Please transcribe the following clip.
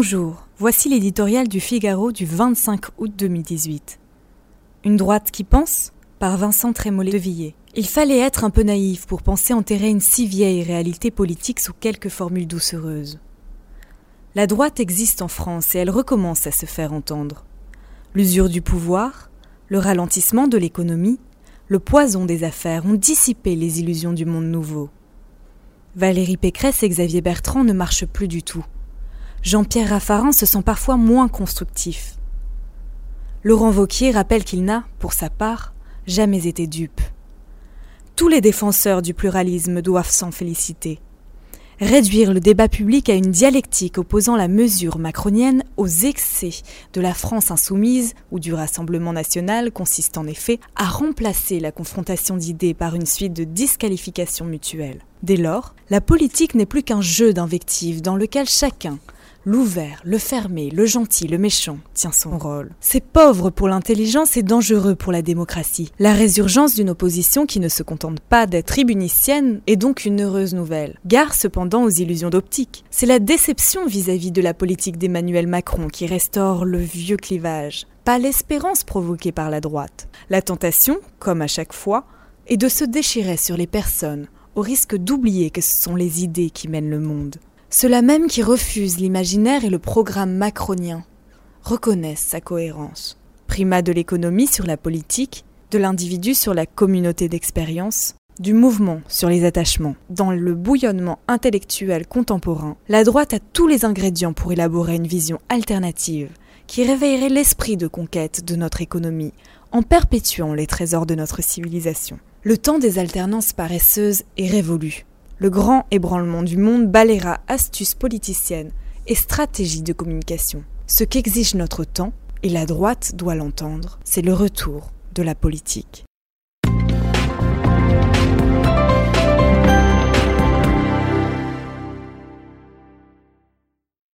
Bonjour, voici l'éditorial du Figaro du 25 août 2018. Une droite qui pense par Vincent Trémollet de Villiers. Il fallait être un peu naïf pour penser enterrer une si vieille réalité politique sous quelques formules doucereuses. La droite existe en France et elle recommence à se faire entendre. L'usure du pouvoir, le ralentissement de l'économie, le poison des affaires ont dissipé les illusions du monde nouveau. Valérie Pécresse et Xavier Bertrand ne marchent plus du tout. Jean-Pierre Raffarin se sent parfois moins constructif. Laurent Vauquier rappelle qu'il n'a, pour sa part, jamais été dupe. Tous les défenseurs du pluralisme doivent s'en féliciter. Réduire le débat public à une dialectique opposant la mesure macronienne aux excès de la France insoumise ou du Rassemblement national consiste en effet à remplacer la confrontation d'idées par une suite de disqualifications mutuelles. Dès lors, la politique n'est plus qu'un jeu d'invectives dans lequel chacun, L'ouvert, le fermé, le gentil, le méchant tient son rôle. C'est pauvre pour l'intelligence et dangereux pour la démocratie. La résurgence d'une opposition qui ne se contente pas d'être tribunicienne est donc une heureuse nouvelle. Gare cependant aux illusions d'optique. C'est la déception vis-à-vis de la politique d'Emmanuel Macron qui restaure le vieux clivage, pas l'espérance provoquée par la droite. La tentation, comme à chaque fois, est de se déchirer sur les personnes, au risque d'oublier que ce sont les idées qui mènent le monde. Ceux-là même qui refusent l'imaginaire et le programme macronien reconnaissent sa cohérence. Primat de l'économie sur la politique, de l'individu sur la communauté d'expérience, du mouvement sur les attachements. Dans le bouillonnement intellectuel contemporain, la droite a tous les ingrédients pour élaborer une vision alternative qui réveillerait l'esprit de conquête de notre économie en perpétuant les trésors de notre civilisation. Le temps des alternances paresseuses est révolu le grand ébranlement du monde balayera astuces politiciennes et stratégies de communication. Ce qu'exige notre temps, et la droite doit l'entendre, c'est le retour de la politique.